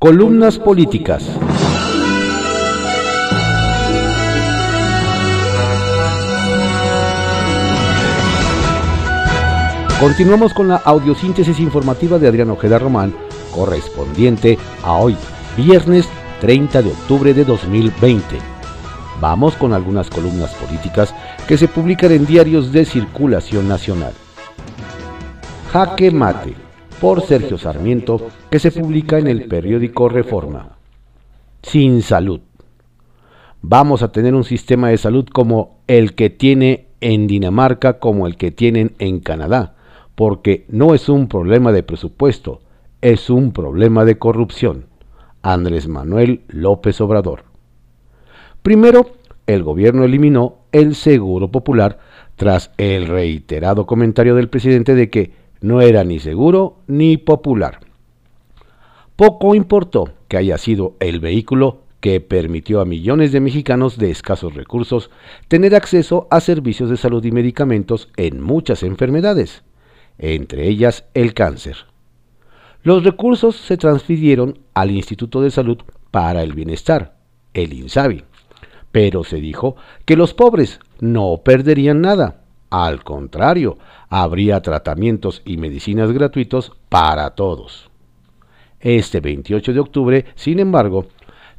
Columnas políticas. Continuamos con la audiosíntesis informativa de Adrián Ojeda Román, correspondiente a hoy, viernes 30 de octubre de 2020. Vamos con algunas columnas políticas que se publican en diarios de circulación nacional. Jaque Mate, por Sergio Sarmiento, que se publica en el periódico Reforma. Sin salud. Vamos a tener un sistema de salud como el que tiene en Dinamarca, como el que tienen en Canadá porque no es un problema de presupuesto, es un problema de corrupción. Andrés Manuel López Obrador. Primero, el gobierno eliminó el Seguro Popular tras el reiterado comentario del presidente de que no era ni seguro ni popular. Poco importó que haya sido el vehículo que permitió a millones de mexicanos de escasos recursos tener acceso a servicios de salud y medicamentos en muchas enfermedades entre ellas el cáncer. Los recursos se transfirieron al Instituto de Salud para el Bienestar, el INSABI, pero se dijo que los pobres no perderían nada. Al contrario, habría tratamientos y medicinas gratuitos para todos. Este 28 de octubre, sin embargo,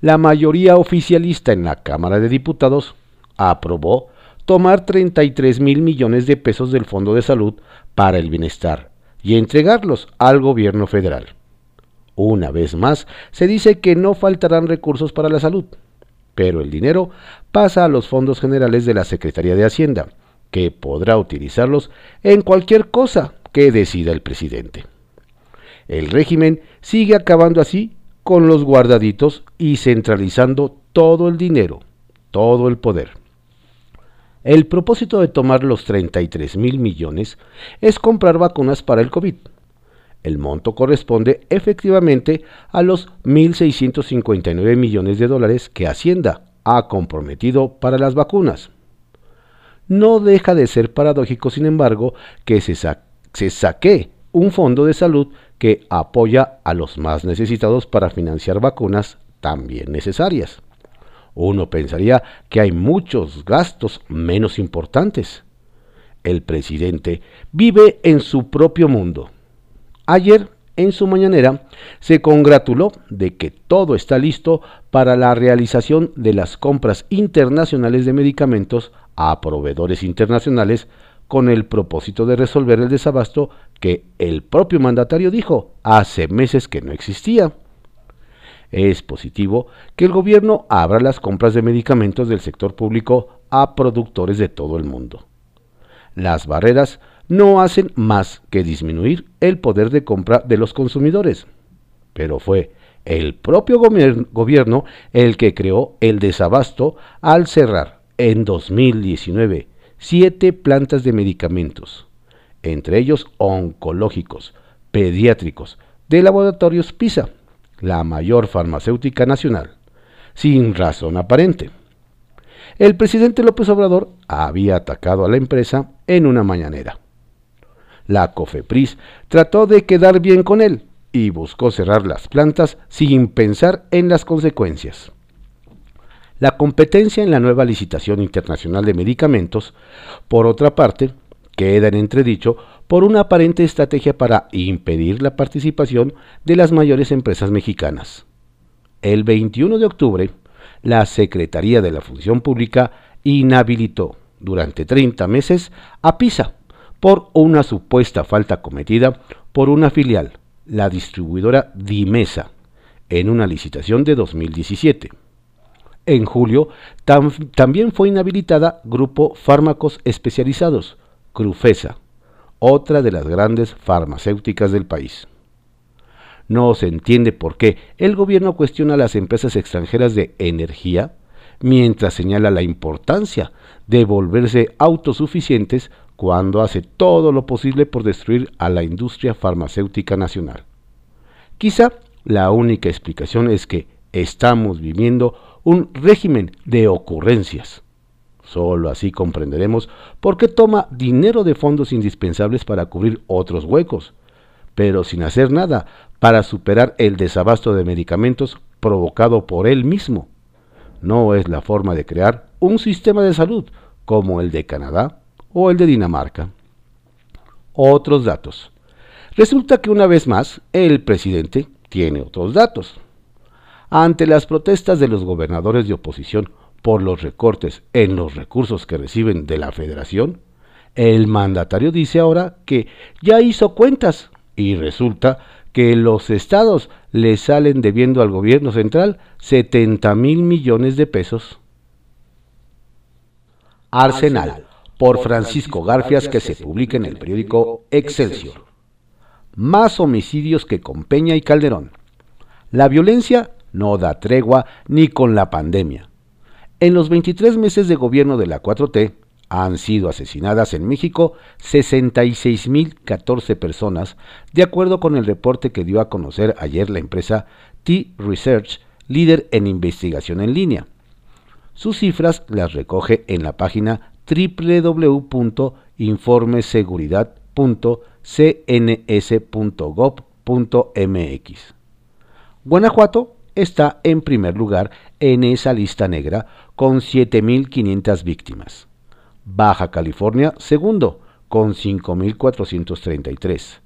la mayoría oficialista en la Cámara de Diputados aprobó tomar 33 mil millones de pesos del Fondo de Salud para el Bienestar y entregarlos al gobierno federal. Una vez más, se dice que no faltarán recursos para la salud, pero el dinero pasa a los fondos generales de la Secretaría de Hacienda, que podrá utilizarlos en cualquier cosa que decida el presidente. El régimen sigue acabando así con los guardaditos y centralizando todo el dinero, todo el poder. El propósito de tomar los 33 mil millones es comprar vacunas para el COVID. El monto corresponde efectivamente a los 1.659 millones de dólares que Hacienda ha comprometido para las vacunas. No deja de ser paradójico, sin embargo, que se, saque un fondo de salud que apoya a los más necesitados para financiar vacunas también necesarias. Uno pensaría que hay muchos gastos menos importantes. El presidente vive en su propio mundo. Ayer, en su mañanera, se congratuló de que todo está listo para la realización de las compras internacionales de medicamentos a proveedores internacionales con el propósito de resolver el desabasto que el propio mandatario dijo hace meses que no existía. Es positivo que el gobierno abra las compras de medicamentos del sector público a productores de todo el mundo. Las barreras no hacen más que disminuir el poder de compra de los consumidores, pero fue el propio gobierno el que creó el desabasto al cerrar en 2019 siete plantas de medicamentos, entre ellos oncológicos, pediátricos, de laboratorios PISA la mayor farmacéutica nacional, sin razón aparente. El presidente López Obrador había atacado a la empresa en una mañanera. La COFEPRIS trató de quedar bien con él y buscó cerrar las plantas sin pensar en las consecuencias. La competencia en la nueva licitación internacional de medicamentos, por otra parte, queda en entredicho por una aparente estrategia para impedir la participación de las mayores empresas mexicanas. El 21 de octubre, la Secretaría de la Función Pública inhabilitó durante 30 meses a PISA por una supuesta falta cometida por una filial, la distribuidora Dimesa, en una licitación de 2017. En julio también fue inhabilitada Grupo Fármacos Especializados, Crufesa, otra de las grandes farmacéuticas del país. No se entiende por qué el gobierno cuestiona a las empresas extranjeras de energía mientras señala la importancia de volverse autosuficientes cuando hace todo lo posible por destruir a la industria farmacéutica nacional. Quizá la única explicación es que estamos viviendo un régimen de ocurrencias Solo así comprenderemos por qué toma dinero de fondos indispensables para cubrir otros huecos, pero sin hacer nada para superar el desabasto de medicamentos provocado por él mismo. No es la forma de crear un sistema de salud como el de Canadá o el de Dinamarca. Otros datos. Resulta que una vez más el presidente tiene otros datos. Ante las protestas de los gobernadores de oposición por los recortes en los recursos que reciben de la federación, el mandatario dice ahora que ya hizo cuentas y resulta que los estados le salen debiendo al gobierno central 70 mil millones de pesos. Arsenal, por Francisco Garfias, que se publica en el periódico Excelsior. Más homicidios que con Peña y Calderón. La violencia no da tregua ni con la pandemia. En los 23 meses de gobierno de la 4T, han sido asesinadas en México 66.014 personas, de acuerdo con el reporte que dio a conocer ayer la empresa T-Research, líder en investigación en línea. Sus cifras las recoge en la página www.informeseguridad.cns.gov.mx. Guanajuato está en primer lugar en esa lista negra con 7.500 víctimas. Baja California, segundo, con 5.433.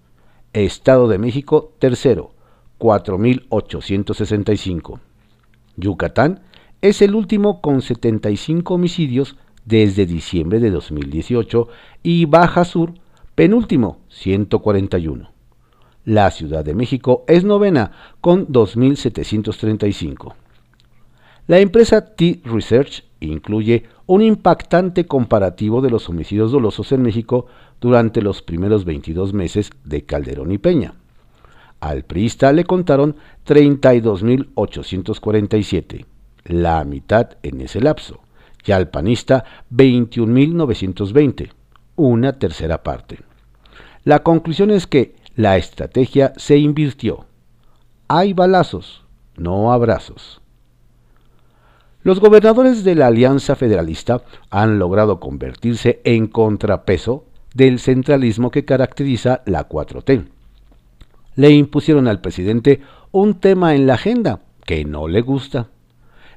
Estado de México, tercero, 4.865. Yucatán es el último con 75 homicidios desde diciembre de 2018 y Baja Sur, penúltimo, 141. La Ciudad de México es novena con 2.735. La empresa T-Research incluye un impactante comparativo de los homicidios dolosos en México durante los primeros 22 meses de Calderón y Peña. Al priista le contaron 32.847, la mitad en ese lapso, y al panista 21.920, una tercera parte. La conclusión es que la estrategia se invirtió. Hay balazos, no abrazos. Los gobernadores de la Alianza Federalista han logrado convertirse en contrapeso del centralismo que caracteriza la 4T. Le impusieron al presidente un tema en la agenda que no le gusta.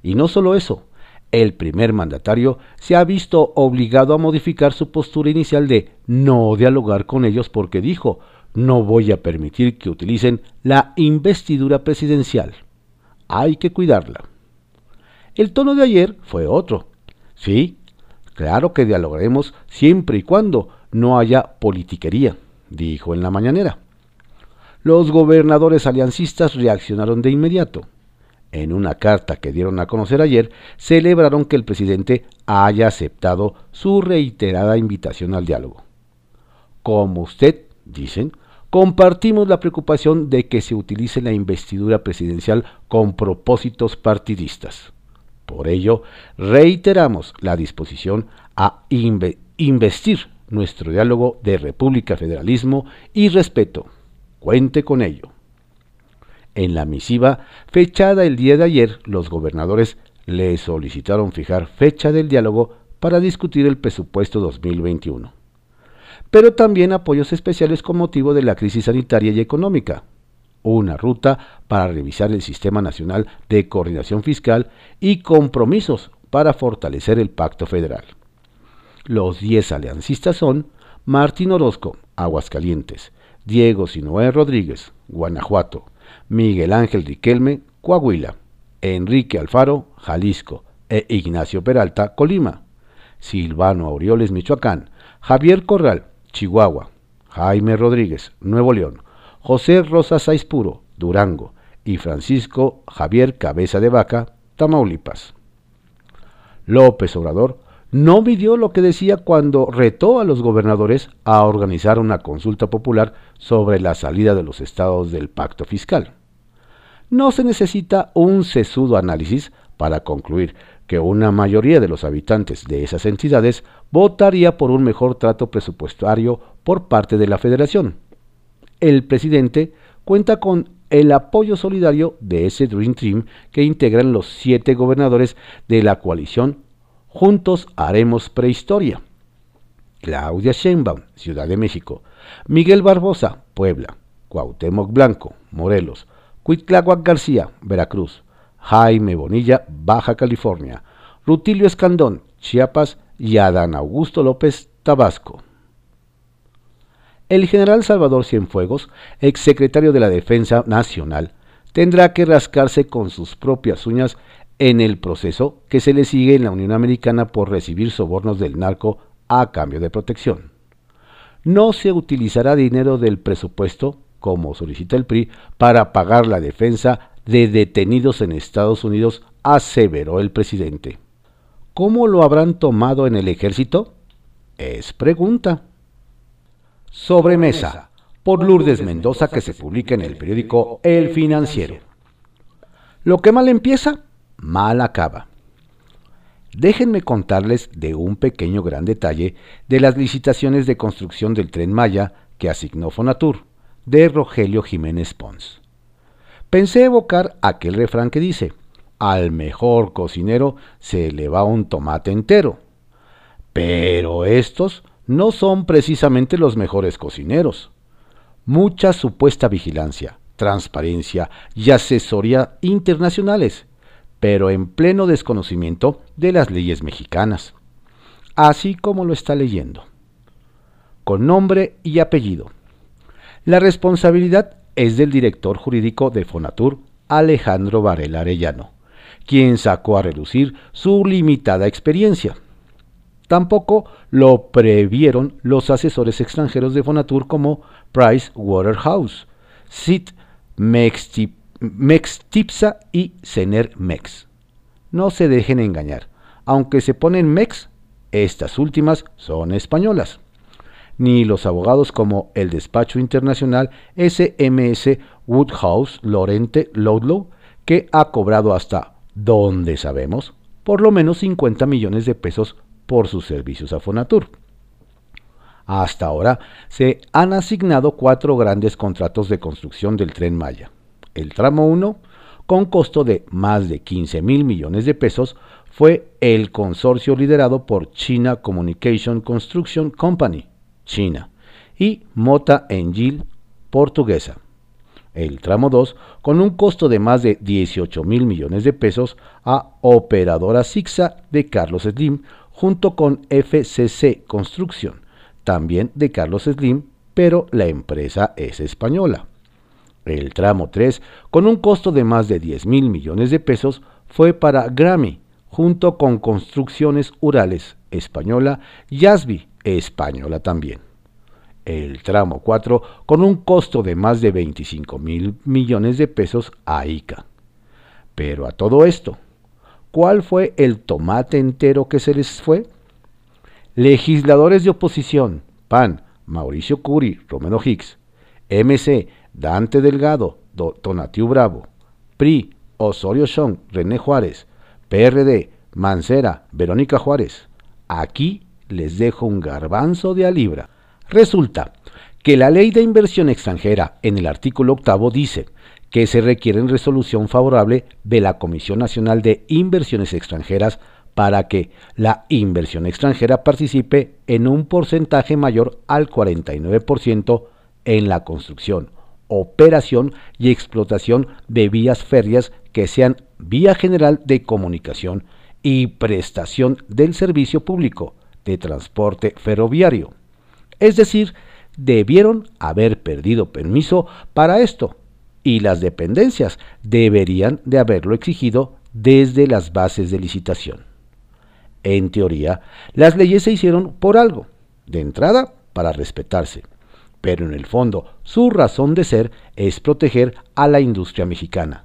Y no solo eso, el primer mandatario se ha visto obligado a modificar su postura inicial de no dialogar con ellos porque dijo, no voy a permitir que utilicen la investidura presidencial. Hay que cuidarla. El tono de ayer fue otro. Sí, claro que dialogaremos siempre y cuando no haya politiquería, dijo en la mañanera. Los gobernadores aliancistas reaccionaron de inmediato. En una carta que dieron a conocer ayer, celebraron que el presidente haya aceptado su reiterada invitación al diálogo. Como usted, dicen, compartimos la preocupación de que se utilice la investidura presidencial con propósitos partidistas. Por ello, reiteramos la disposición a investir nuestro diálogo de República, Federalismo y respeto. Cuente con ello. En la misiva fechada el día de ayer, los gobernadores le solicitaron fijar fecha del diálogo para discutir el presupuesto 2021, pero también apoyos especiales con motivo de la crisis sanitaria y económica, una ruta para revisar el Sistema Nacional de Coordinación Fiscal y compromisos para fortalecer el Pacto Federal. Los 10 aliancistas son Martín Orozco, Aguascalientes, Diego Sinoé Rodríguez, Guanajuato, Miguel Ángel Riquelme, Coahuila, Enrique Alfaro, Jalisco, e Ignacio Peralta, Colima, Silvano Aureoles, Michoacán, Javier Corral, Chihuahua, Jaime Rodríguez, Nuevo León, José Rosa Puro, Durango, y Francisco Javier Cabeza de Vaca, Tamaulipas. López Obrador no midió lo que decía cuando retó a los gobernadores a organizar una consulta popular sobre la salida de los estados del pacto fiscal. No se necesita un sesudo análisis para concluir que una mayoría de los habitantes de esas entidades votaría por un mejor trato presupuestario por parte de la federación el presidente cuenta con el apoyo solidario de ese Dream Team que integran los siete gobernadores de la coalición Juntos Haremos Prehistoria. Claudia Sheinbaum, Ciudad de México. Miguel Barbosa, Puebla. Cuauhtémoc Blanco, Morelos, Cuitláhuac García, Veracruz, Jaime Bonilla, Baja California, Rutilio Escandón, Chiapas y Adán Augusto López, Tabasco. El general Salvador Cienfuegos, exsecretario de la Defensa Nacional, tendrá que rascarse con sus propias uñas en el proceso que se le sigue en la Unión Americana por recibir sobornos del narco a cambio de protección. No se utilizará dinero del presupuesto, como solicita el PRI, para pagar la defensa de detenidos en Estados Unidos, aseveró el presidente. ¿Cómo lo habrán tomado en el ejército? Es pregunta. Sobremesa, por Lourdes Mendoza, que se publica en el periódico El Financiero. Lo que mal empieza, mal acaba. Déjenme contarles de un pequeño gran detalle de las licitaciones de construcción del tren Maya que asignó Fonatur, de Rogelio Jiménez Pons. Pensé evocar aquel refrán que dice, al mejor cocinero se le va un tomate entero. Pero estos no son precisamente los mejores cocineros. Mucha supuesta vigilancia, transparencia y asesoría internacionales, pero en pleno desconocimiento de las leyes mexicanas, así como lo está leyendo, con nombre y apellido. La responsabilidad es del director jurídico de Fonatur, Alejandro Varela Arellano, quien sacó a relucir su limitada experiencia Tampoco lo previeron los asesores extranjeros de Fonatur como Price Waterhouse, SIT Mextipsa y Cener Mex. No se dejen engañar, aunque se ponen Mex, estas últimas son españolas. Ni los abogados como el despacho internacional SMS Woodhouse Lorente Loudlow, que ha cobrado hasta, donde sabemos, por lo menos 50 millones de pesos por sus servicios a Fonatur. Hasta ahora se han asignado cuatro grandes contratos de construcción del tren Maya. El tramo 1, con costo de más de 15 mil millones de pesos, fue el consorcio liderado por China Communication Construction Company, China, y Mota Engil, portuguesa. El tramo 2, con un costo de más de 18 mil millones de pesos, a Operadora Sixa de Carlos Slim, junto con FCC Construcción, también de Carlos Slim, pero la empresa es española. El tramo 3, con un costo de más de 10 mil millones de pesos, fue para Grammy, junto con Construcciones Urales, española, y Asby, española también. El tramo 4, con un costo de más de 25 mil millones de pesos a ICA. Pero a todo esto, ¿Cuál fue el tomate entero que se les fue? Legisladores de oposición, PAN, Mauricio Curi, Romero Hicks, MC, Dante Delgado, Tonatiu Bravo, PRI, Osorio Chong, René Juárez, PRD, Mancera, Verónica Juárez. Aquí les dejo un garbanzo de a libra. Resulta que la ley de inversión extranjera en el artículo octavo dice que se requiere resolución favorable de la Comisión Nacional de Inversiones Extranjeras para que la inversión extranjera participe en un porcentaje mayor al 49% en la construcción, operación y explotación de vías férreas que sean vía general de comunicación y prestación del servicio público de transporte ferroviario. Es decir, debieron haber perdido permiso para esto y las dependencias deberían de haberlo exigido desde las bases de licitación. En teoría, las leyes se hicieron por algo, de entrada para respetarse, pero en el fondo su razón de ser es proteger a la industria mexicana,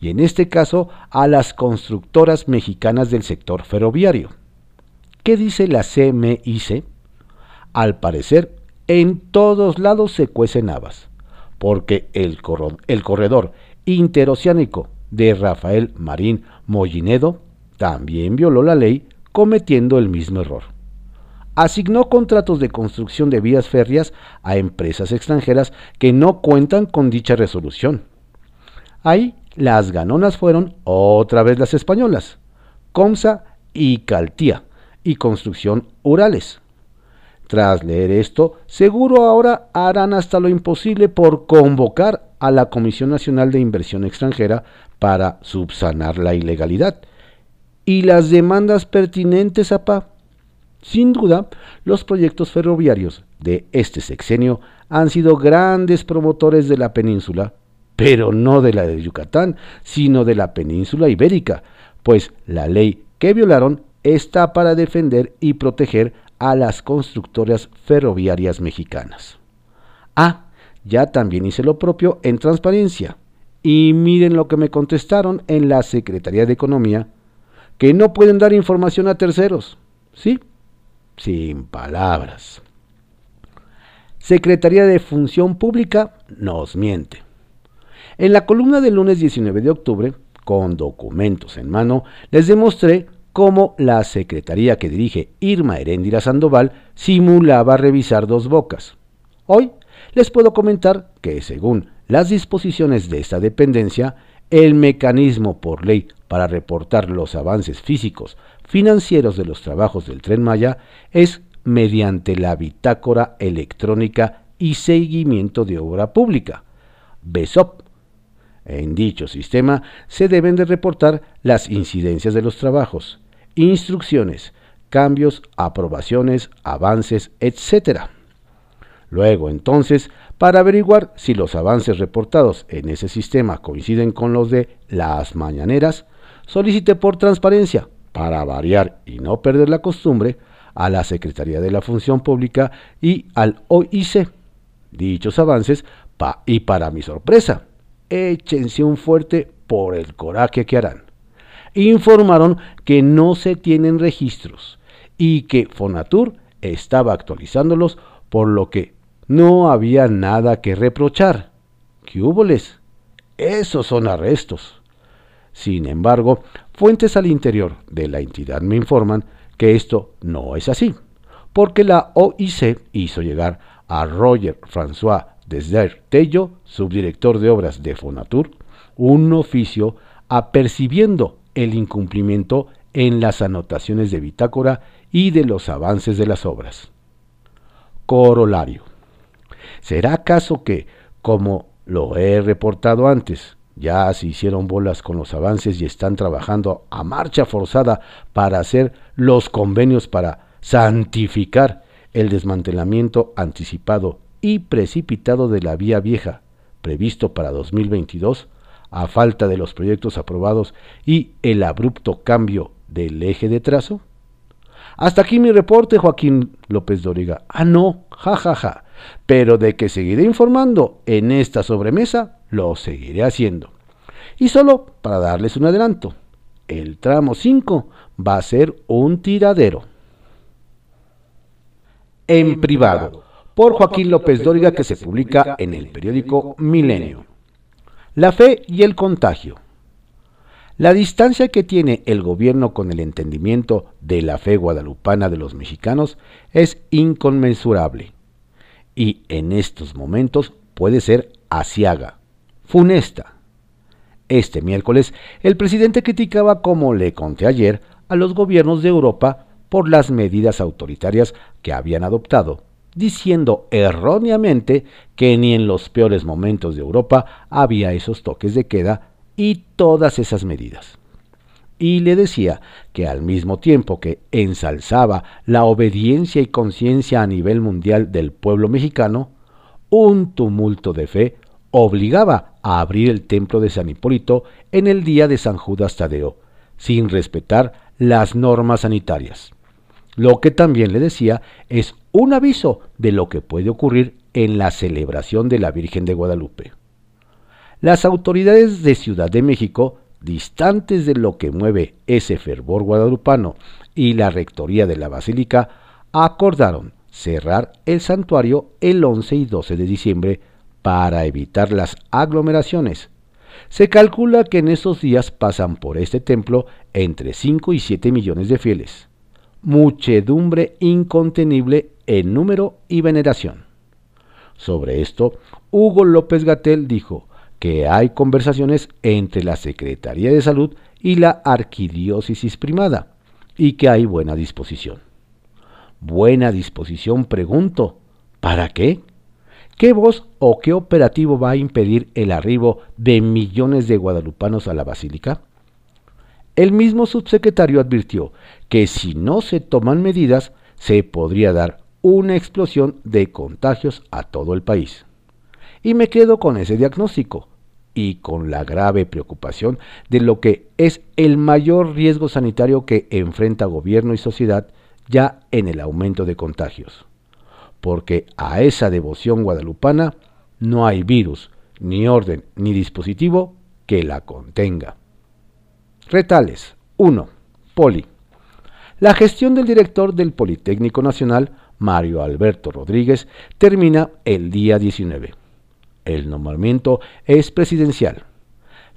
y en este caso a las constructoras mexicanas del sector ferroviario. ¿Qué dice la CMIC? Al parecer, en todos lados se cuecen habas porque el, corredor interoceánico de Rafael Marín Mollinedo también violó la ley cometiendo el mismo error. Asignó contratos de construcción de vías férreas a empresas extranjeras que no cuentan con dicha resolución. Ahí las ganonas fueron otra vez las españolas, Comsa y Caltía y Construcción Urales. Tras leer esto, seguro ahora harán hasta lo imposible por convocar a la Comisión Nacional de Inversión Extranjera para subsanar la ilegalidad. Y las demandas pertinentes, APA. Sin duda, los proyectos ferroviarios de este sexenio han sido grandes promotores de la península, pero no de la de Yucatán, sino de la península ibérica, pues la ley que violaron está para defender y proteger a las constructoras ferroviarias mexicanas. Ah, ya también hice lo propio en transparencia. Y miren lo que me contestaron en la Secretaría de Economía, que no pueden dar información a terceros. ¿Sí? Sin palabras. Secretaría de Función Pública nos miente. En la columna del lunes 19 de octubre, con documentos en mano, les demostré cómo la secretaría que dirige Irma Heréndira Sandoval simulaba revisar dos bocas. Hoy les puedo comentar que, según las disposiciones de esta dependencia, el mecanismo por ley para reportar los avances físicos, financieros de los trabajos del tren Maya es mediante la bitácora electrónica y seguimiento de obra pública, BESOP. En dicho sistema se deben de reportar las incidencias de los trabajos, instrucciones, cambios, aprobaciones, avances, etc. Luego, entonces, para averiguar si los avances reportados en ese sistema coinciden con los de las mañaneras, solicite por transparencia, para variar y no perder la costumbre, a la Secretaría de la Función Pública y al OIC. Dichos avances, y para mi sorpresa, échense un fuerte por el coraje que harán. Informaron que no se tienen registros y que Fonatur estaba actualizándolos, por lo que no había nada que reprochar. ¿Qué húboles? Esos son arrestos. Sin embargo, fuentes al interior de la entidad me informan que esto no es así, porque la OIC hizo llegar a Roger François Desder Tello, subdirector de obras de Fonatur, un oficio apercibiendo el incumplimiento en las anotaciones de bitácora y de los avances de las obras. Corolario. ¿Será acaso que, como lo he reportado antes, ya se hicieron bolas con los avances y están trabajando a marcha forzada para hacer los convenios para santificar el desmantelamiento anticipado y precipitado de la vía vieja previsto para 2022, a falta de los proyectos aprobados y el abrupto cambio del eje de trazo? Hasta aquí mi reporte, Joaquín López Doriga. Ah, no, jajaja. Ja, ja pero de que seguiré informando en esta sobremesa, lo seguiré haciendo. Y solo para darles un adelanto, el tramo 5 va a ser un tiradero. En privado, por Joaquín López Dóriga, que se publica en el periódico Milenio. La fe y el contagio. La distancia que tiene el gobierno con el entendimiento de la fe guadalupana de los mexicanos es inconmensurable y en estos momentos puede ser asiaga, funesta. Este miércoles, el presidente criticaba, como le conté ayer, a los gobiernos de Europa por las medidas autoritarias que habían adoptado, diciendo erróneamente que ni en los peores momentos de Europa había esos toques de queda y todas esas medidas y le decía que al mismo tiempo que ensalzaba la obediencia y conciencia a nivel mundial del pueblo mexicano, un tumulto de fe obligaba a abrir el templo de San Hipólito en el día de San Judas Tadeo, sin respetar las normas sanitarias. Lo que también le decía es un aviso de lo que puede ocurrir en la celebración de la Virgen de Guadalupe. Las autoridades de Ciudad de México distantes de lo que mueve ese fervor guadalupano y la rectoría de la basílica, acordaron cerrar el santuario el 11 y 12 de diciembre para evitar las aglomeraciones. Se calcula que en esos días pasan por este templo entre 5 y 7 millones de fieles, muchedumbre incontenible en número y veneración. Sobre esto, Hugo López Gatel dijo, que hay conversaciones entre la Secretaría de Salud y la Arquidiócesis Primada y que hay buena disposición. buena disposición, pregunto, ¿para qué? ¿Qué voz o qué operativo va a impedir el arribo de millones de guadalupanos a la basílica? El mismo subsecretario advirtió que si no se toman medidas, se podría dar una explosión de contagios a todo el país. Y me quedo con ese diagnóstico y con la grave preocupación de lo que es el mayor riesgo sanitario que enfrenta gobierno y sociedad ya en el aumento de contagios porque a esa devoción guadalupana no hay virus, ni orden, ni dispositivo que la contenga. Retales 1. Poli. La gestión del director del Politécnico Nacional, Mario Alberto Rodríguez, termina el día 19. El nombramiento es presidencial.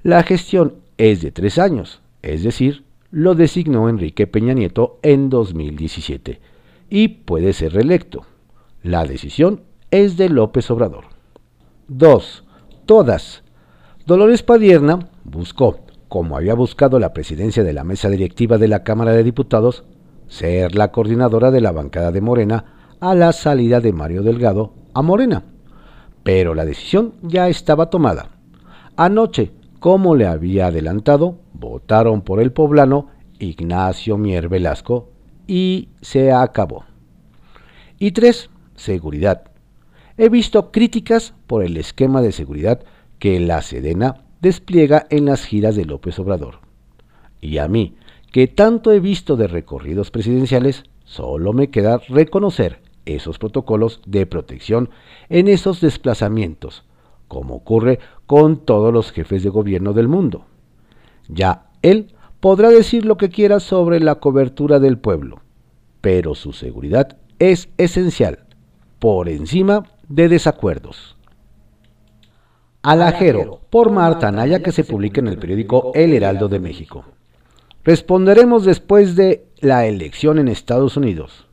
La gestión es de tres años, es decir, lo designó Enrique Peña Nieto en 2017 y puede ser reelecto. La decisión es de López Obrador. 2. Todas. Dolores Padierna buscó, como había buscado la presidencia de la mesa directiva de la Cámara de Diputados, ser la coordinadora de la bancada de Morena a la salida de Mario Delgado a Morena. Pero la decisión ya estaba tomada. Anoche, como le había adelantado, votaron por el poblano Ignacio Mier Velasco y se acabó. Y tres, seguridad. He visto críticas por el esquema de seguridad que la Sedena despliega en las giras de López Obrador. Y a mí, que tanto he visto de recorridos presidenciales, solo me queda reconocer esos protocolos de protección en esos desplazamientos, como ocurre con todos los jefes de gobierno del mundo. Ya él podrá decir lo que quiera sobre la cobertura del pueblo, pero su seguridad es esencial por encima de desacuerdos. Alajero, por Marta Anaya, que se publica en el periódico El Heraldo de México. Responderemos después de la elección en Estados Unidos.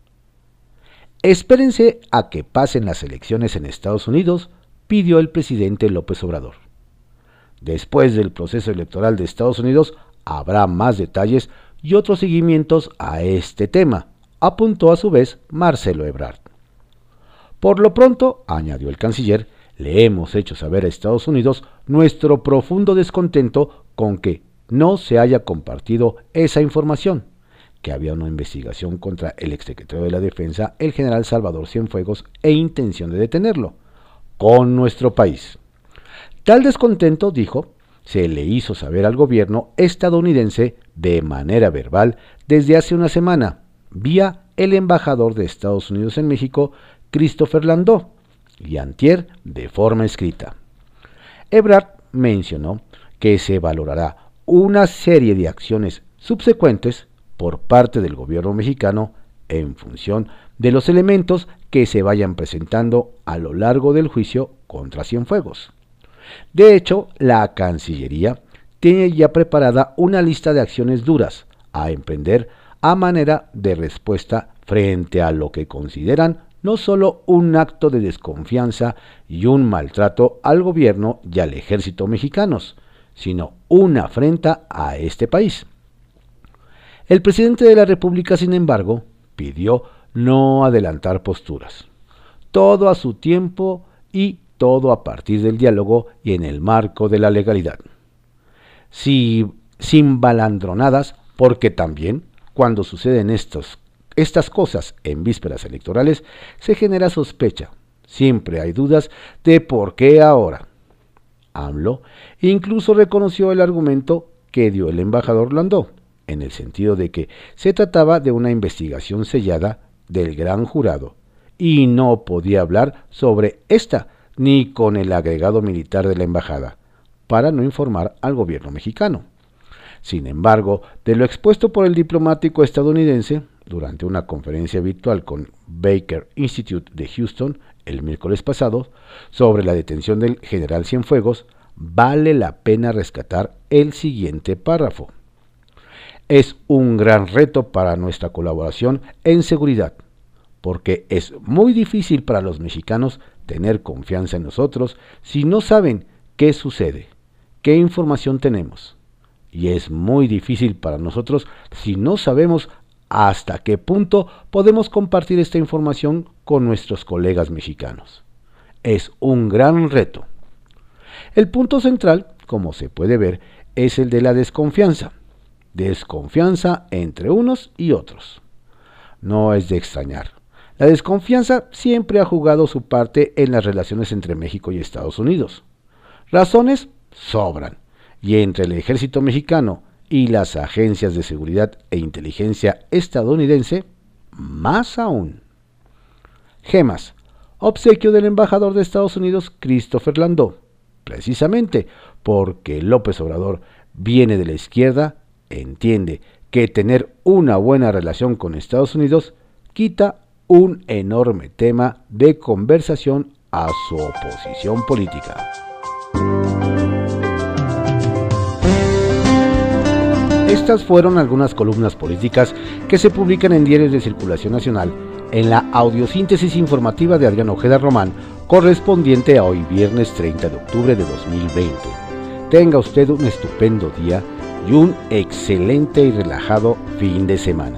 Espérense a que pasen las elecciones en Estados Unidos, pidió el presidente López Obrador. Después del proceso electoral de Estados Unidos habrá más detalles y otros seguimientos a este tema, apuntó a su vez Marcelo Ebrard. Por lo pronto, añadió el canciller, le hemos hecho saber a Estados Unidos nuestro profundo descontento con que no se haya compartido esa información, que había una investigación contra el exsecretario de la Defensa, el general Salvador Cienfuegos, e intención de detenerlo, con nuestro país. Tal descontento, dijo, se le hizo saber al gobierno estadounidense de manera verbal desde hace una semana, vía el embajador de Estados Unidos en México, Christopher Landau y de forma escrita. Ebrard mencionó que se valorará una serie de acciones subsecuentes por parte del gobierno mexicano en función de los elementos que se vayan presentando a lo largo del juicio contra Cienfuegos. De hecho, la Cancillería tiene ya preparada una lista de acciones duras a emprender a manera de respuesta frente a lo que consideran no solo un acto de desconfianza y un maltrato al gobierno y al ejército mexicanos, sino una afrenta a este país. El presidente de la República, sin embargo, pidió no adelantar posturas. Todo a su tiempo y todo a partir del diálogo y en el marco de la legalidad. Si, sin balandronadas, porque también, cuando suceden estos estas cosas en vísperas electorales, se genera sospecha. Siempre hay dudas de por qué ahora. AMLO incluso reconoció el argumento que dio el embajador Landó, en el sentido de que se trataba de una investigación sellada del gran jurado, y no podía hablar sobre esta ni con el agregado militar de la embajada, para no informar al gobierno mexicano. Sin embargo, de lo expuesto por el diplomático estadounidense, durante una conferencia virtual con Baker Institute de Houston el miércoles pasado sobre la detención del general Cienfuegos, vale la pena rescatar el siguiente párrafo. Es un gran reto para nuestra colaboración en seguridad, porque es muy difícil para los mexicanos tener confianza en nosotros si no saben qué sucede, qué información tenemos. Y es muy difícil para nosotros si no sabemos hasta qué punto podemos compartir esta información con nuestros colegas mexicanos. Es un gran reto. El punto central, como se puede ver, es el de la desconfianza. Desconfianza entre unos y otros. No es de extrañar. La desconfianza siempre ha jugado su parte en las relaciones entre México y Estados Unidos. Razones sobran, y entre el ejército mexicano y las agencias de seguridad e inteligencia estadounidense, más aún. Gemas, obsequio del embajador de Estados Unidos Christopher Landau, precisamente porque López Obrador viene de la izquierda, entiende que tener una buena relación con Estados Unidos quita un enorme tema de conversación a su oposición política. Estas fueron algunas columnas políticas que se publican en diarios de circulación nacional en la audiosíntesis informativa de Adrián Ojeda Román, correspondiente a hoy viernes 30 de octubre de 2020. Tenga usted un estupendo día y un excelente y relajado fin de semana.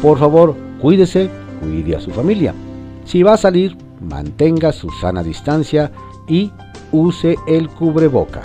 Por favor, cuídese, cuide a su familia. Si va a salir, mantenga su sana distancia y use el cubreboca.